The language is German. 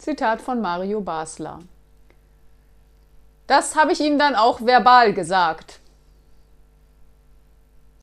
Zitat von Mario Basler. Das habe ich ihm dann auch verbal gesagt.